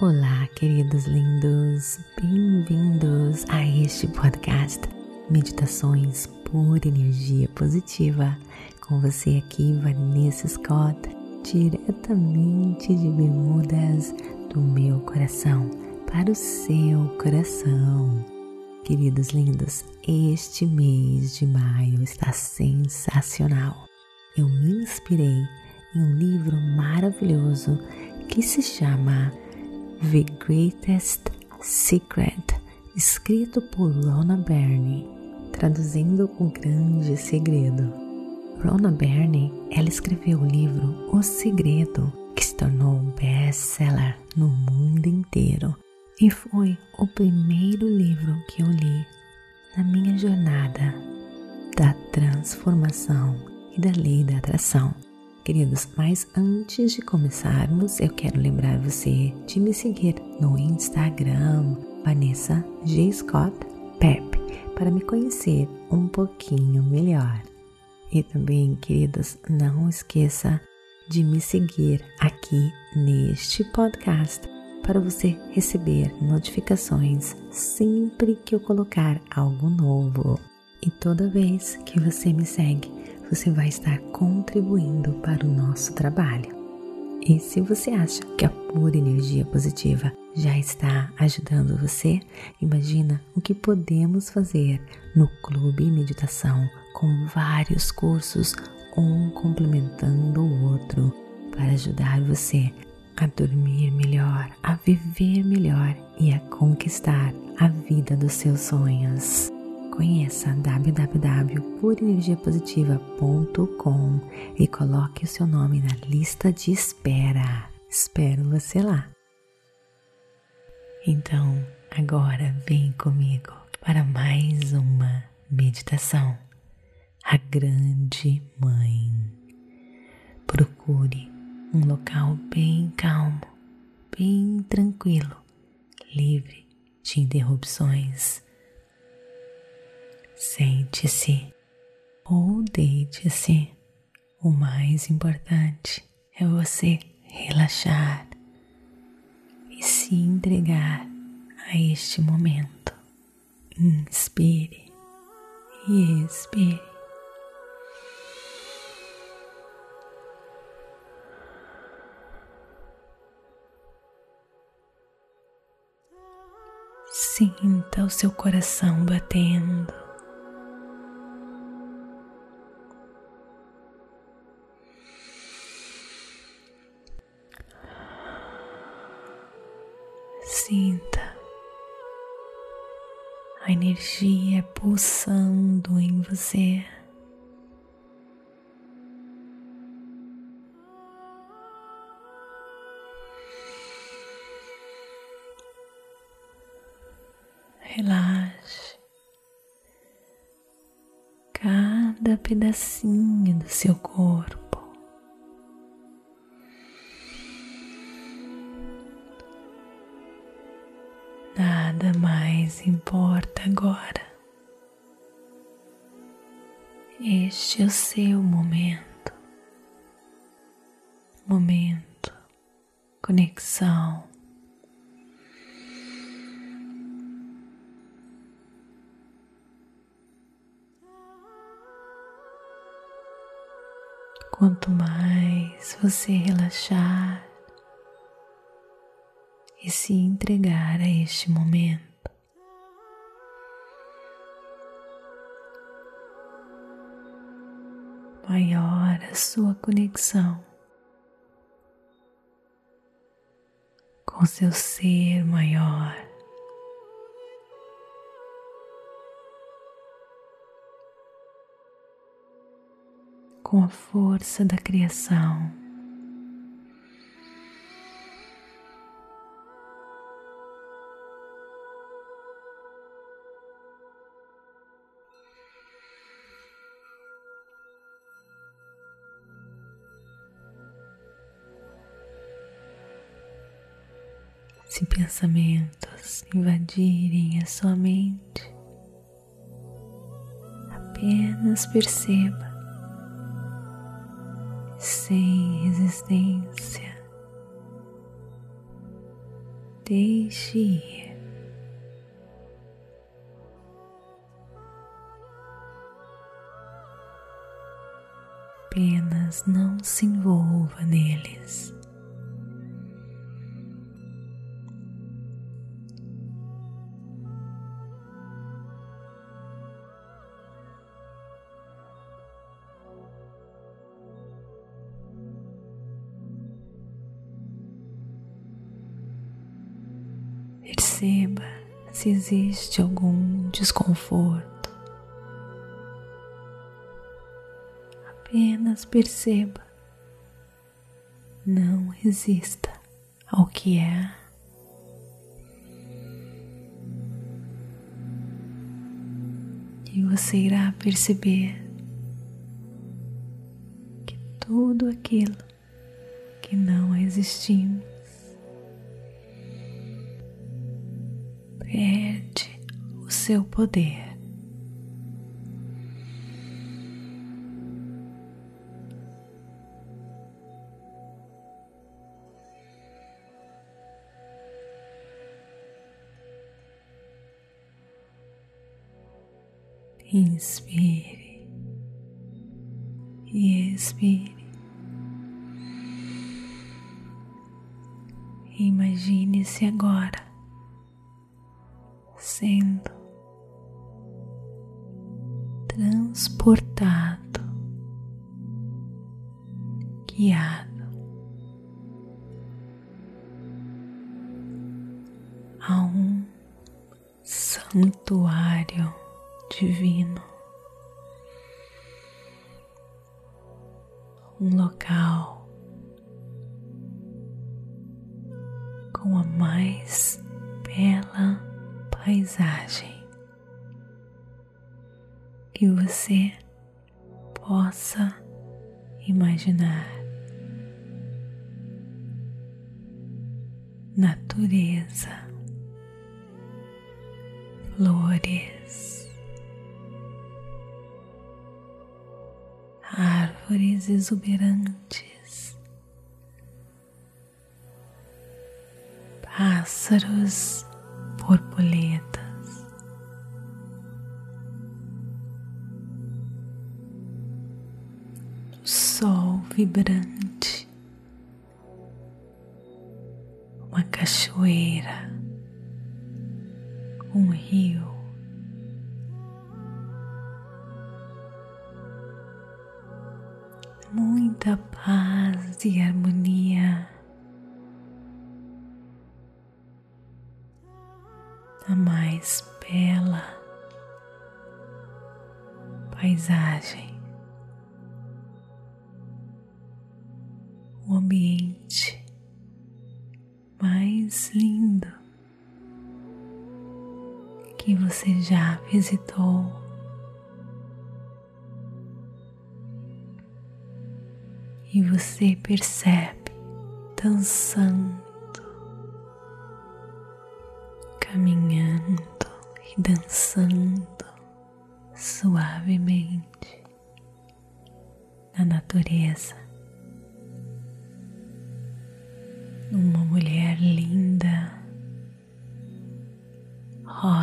Olá, queridos lindos, bem-vindos a este podcast Meditações por Energia Positiva. Com você aqui, Vanessa Scott, diretamente de Bermudas, do meu coração para o seu coração. Queridos lindos, este mês de maio está sensacional. Eu me inspirei em um livro maravilhoso que se chama The Greatest Secret, escrito por Rona Byrne, traduzindo O Grande Segredo. Rona Byrne, ela escreveu o livro O Segredo, que se tornou um best-seller no mundo inteiro e foi o primeiro livro que eu li na minha jornada da transformação e da lei da atração queridos, mas antes de começarmos, eu quero lembrar você de me seguir no Instagram, Vanessa G. Scott Pep, para me conhecer um pouquinho melhor. E também, queridos, não esqueça de me seguir aqui neste podcast para você receber notificações sempre que eu colocar algo novo. E toda vez que você me segue, você vai estar contribuindo para o nosso trabalho. E se você acha que a pura energia positiva já está ajudando você, imagina o que podemos fazer no Clube Meditação com vários cursos, um complementando o outro, para ajudar você a dormir melhor, a viver melhor e a conquistar a vida dos seus sonhos conheça www.purenergiapositiva.com e coloque o seu nome na lista de espera. Espero você lá. Então, agora vem comigo para mais uma meditação. A Grande Mãe. Procure um local bem calmo, bem tranquilo, livre de interrupções Sente-se ou deite-se. O mais importante é você relaxar e se entregar a este momento. Inspire e expire. Sinta o seu coração batendo. Pedacinho do seu corpo. nada mais importa agora. Este é o seu momento, momento, conexão. Quanto mais você relaxar, e se entregar a este momento. Maior a sua conexão com seu ser maior. Com a força da criação. Se pensamentos invadirem a sua mente, apenas perceba sem resistência Deixe ir. Apenas não se envolva neles. Perceba se existe algum desconforto. Apenas perceba. Não resista ao que é. E você irá perceber que tudo aquilo que não existimos seu poder. Inspire e expire. Imagine-se agora sendo transportado, guiado a um santuário divino, um local com a mais bela paisagem que você imaginar. Natureza, flores, árvores exuberantes, pássaros borboletas. Sol vibrante, que você já visitou. E você percebe dançando caminhando e dançando suavemente na natureza. Uma mulher linda,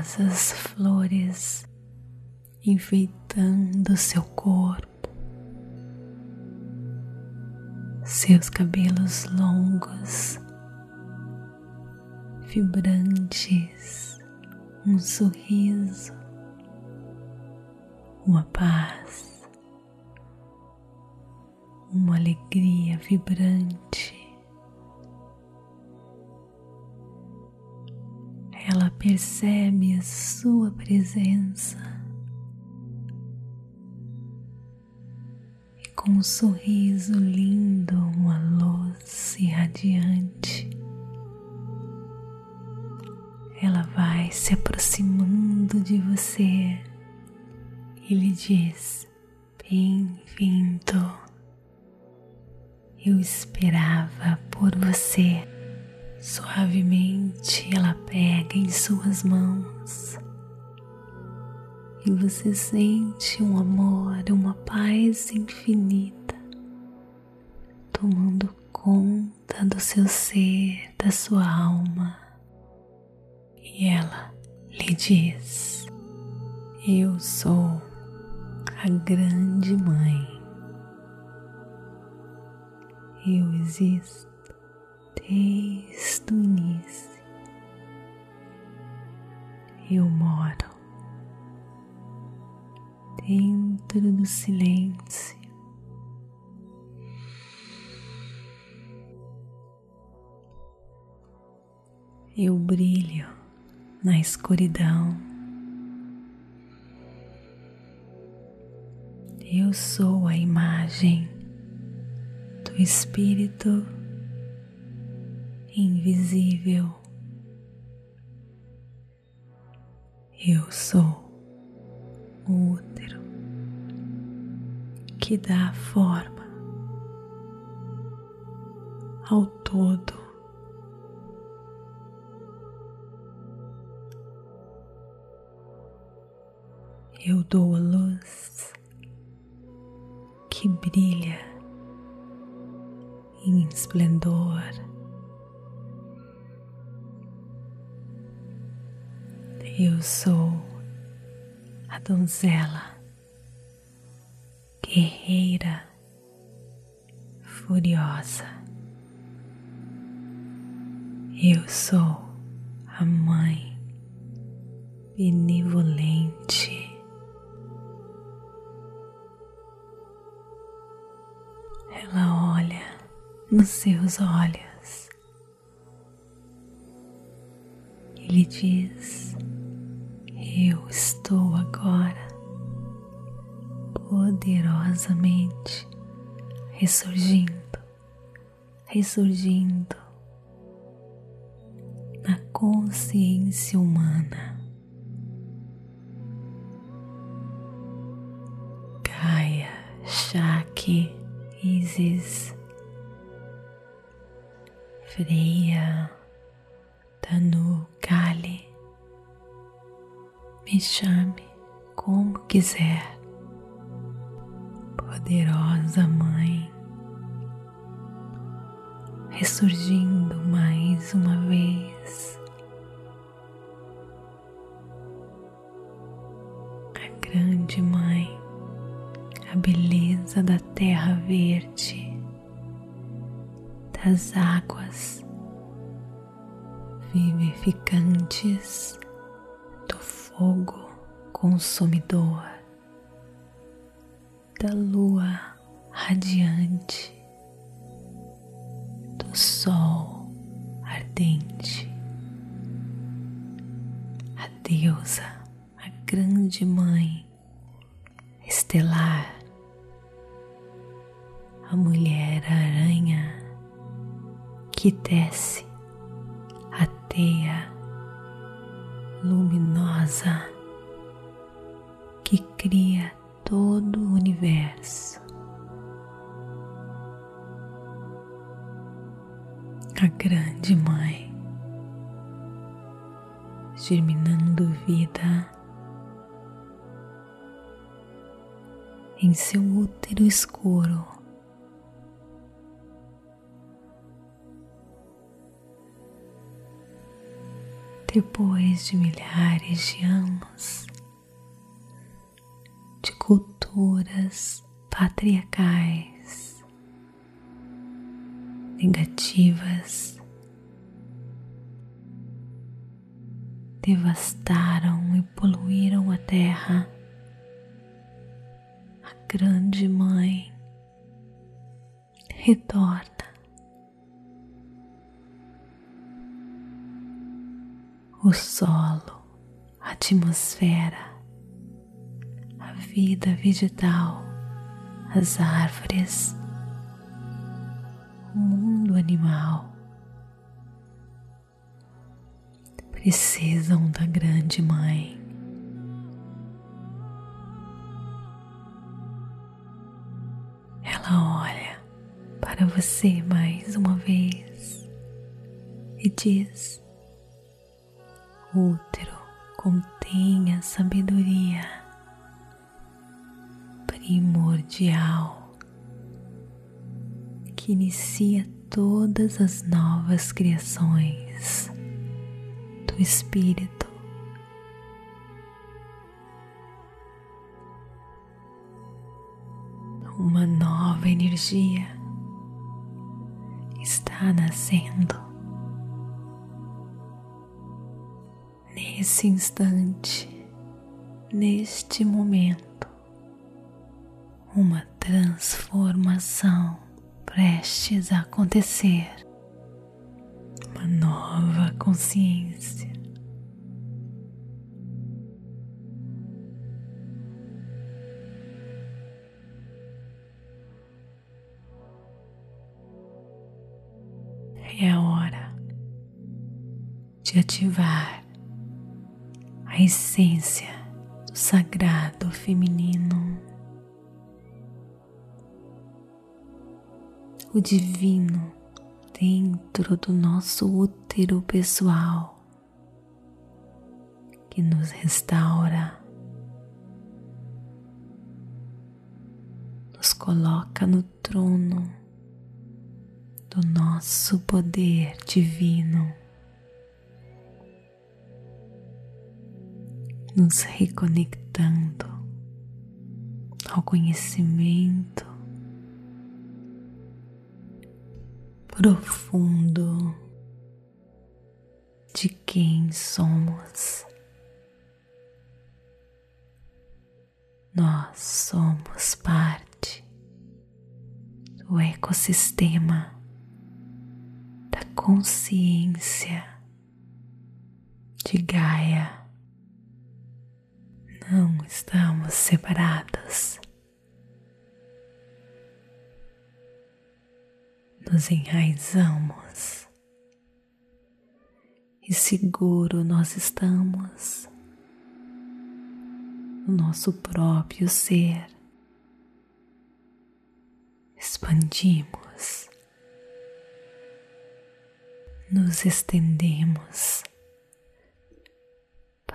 rosas, flores enfeitando seu corpo, seus cabelos longos vibrantes, um sorriso, uma paz, uma alegria vibrante. Percebe a sua presença e com um sorriso lindo, uma luz irradiante ela vai se aproximando de você e lhe diz: Bem-vindo. Eu esperava por você. Suavemente ela pega em suas mãos e você sente um amor, uma paz infinita tomando conta do seu ser, da sua alma e ela lhe diz: Eu sou a grande mãe. Eu existo desde o início. Eu moro dentro do silêncio. Eu brilho na escuridão. Eu sou a imagem do Espírito invisível. Eu sou o útero que dá forma ao todo. Eu dou a luz que brilha em esplendor. Eu sou a donzela guerreira furiosa. Eu sou a mãe benevolente. Ela olha nos seus olhos e lhe diz: Eu estou agora poderosamente ressurgindo, ressurgindo na consciência humana. Gaia, Shakti, Isis, Freia, Me chame como quiser poderosa Mãe, ressurgindo mais uma vez. A grande Mãe, a beleza da terra verde, das águas vivificantes, fogo consumidor da lua radiante, do sol ardente, a deusa, a grande mãe estelar, a mulher aranha que desce a teia luminosa que cria todo o universo. A grande mãe, germinando vida em seu útero escuro. Depois de milhares de anos, de culturas patriarcais negativas devastaram e poluíram a terra. A grande mãe retorna. O solo, a atmosfera, vida vegetal, as árvores, o mundo animal precisam da Grande Mãe. Ela olha para você mais uma vez e diz: útero contém a sabedoria primordial que inicia todas as novas criações do espírito. Uma nova energia está nascendo nesse instante, neste momento, uma transformação prestes a acontecer uma nova consciência. É a hora de ativar a essência do sagrado feminino, o divino dentro do nosso útero pessoal que nos restaura, nos coloca no trono do nosso poder divino, nos reconectando ao conhecimento profundo de quem somos. Nós somos parte do ecossistema da consciência de Gaia. Não estamos separados. nos enraizamos e seguro nós estamos no nosso próprio ser. Expandimos, nos estendemos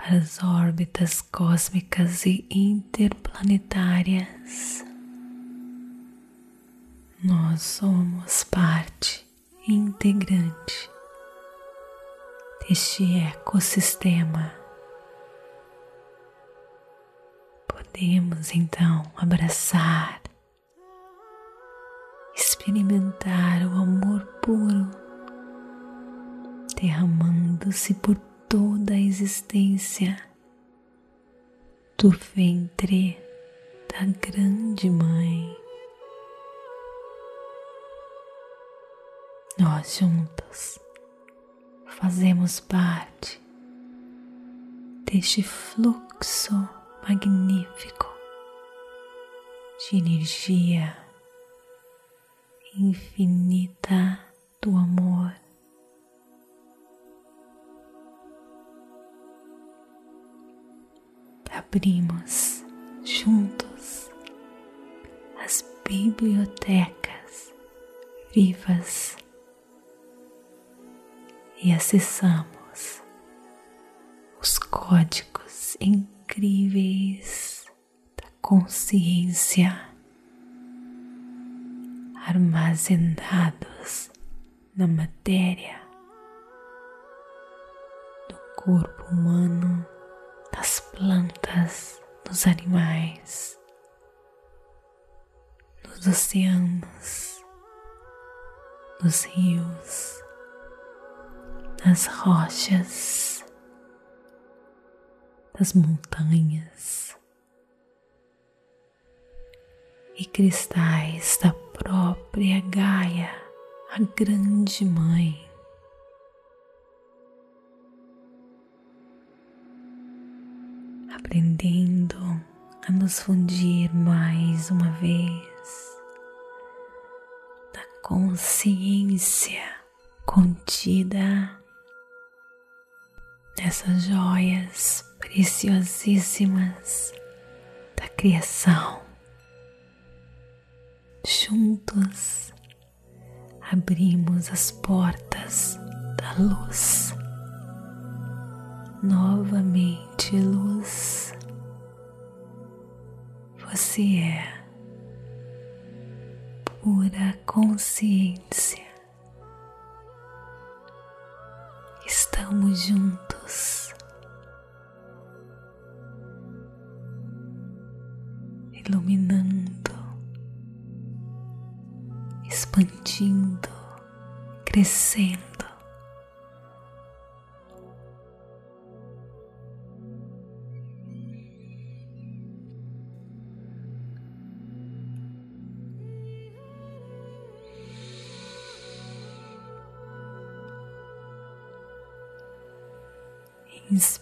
as órbitas cósmicas e interplanetárias nós somos parte integrante deste ecossistema. Podemos então abraçar, experimentar o amor puro derramando-se por toda a existência do ventre da Grande Mãe. nós juntos fazemos parte deste fluxo magnífico de energia infinita do amor. Abrimos juntos as bibliotecas vivas e acessamos os códigos incríveis da consciência armazenados na matéria do corpo humano, das plantas, dos animais, nos oceanos, nos rios nas rochas, das montanhas e cristais da própria Gaia, a Grande Mãe. Aprendendo a nos fundir mais uma vez da consciência contida dessas joias preciosíssimas da criação. Juntos abrimos as portas da luz novamente luz. Você é pura consciência. Estamos juntos. Iluminando, expandindo, crescendo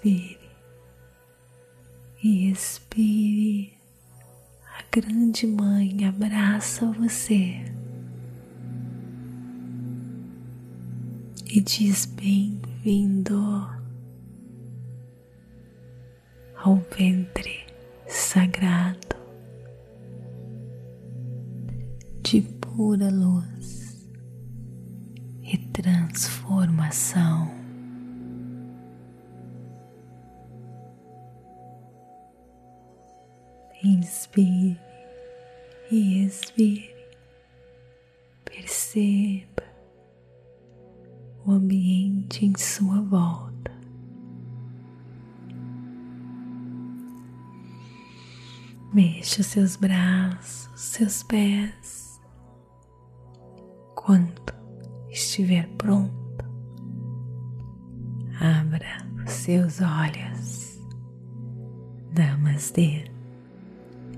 Inspire e expire. A grande mãe abraça você e diz bem-vindo ao ventre sagrado de pura luz e transformação. Inspire e expire. Perceba o ambiente em sua volta. Mexa seus braços, seus pés. Quando estiver pronto, abra os seus olhos. Namastê.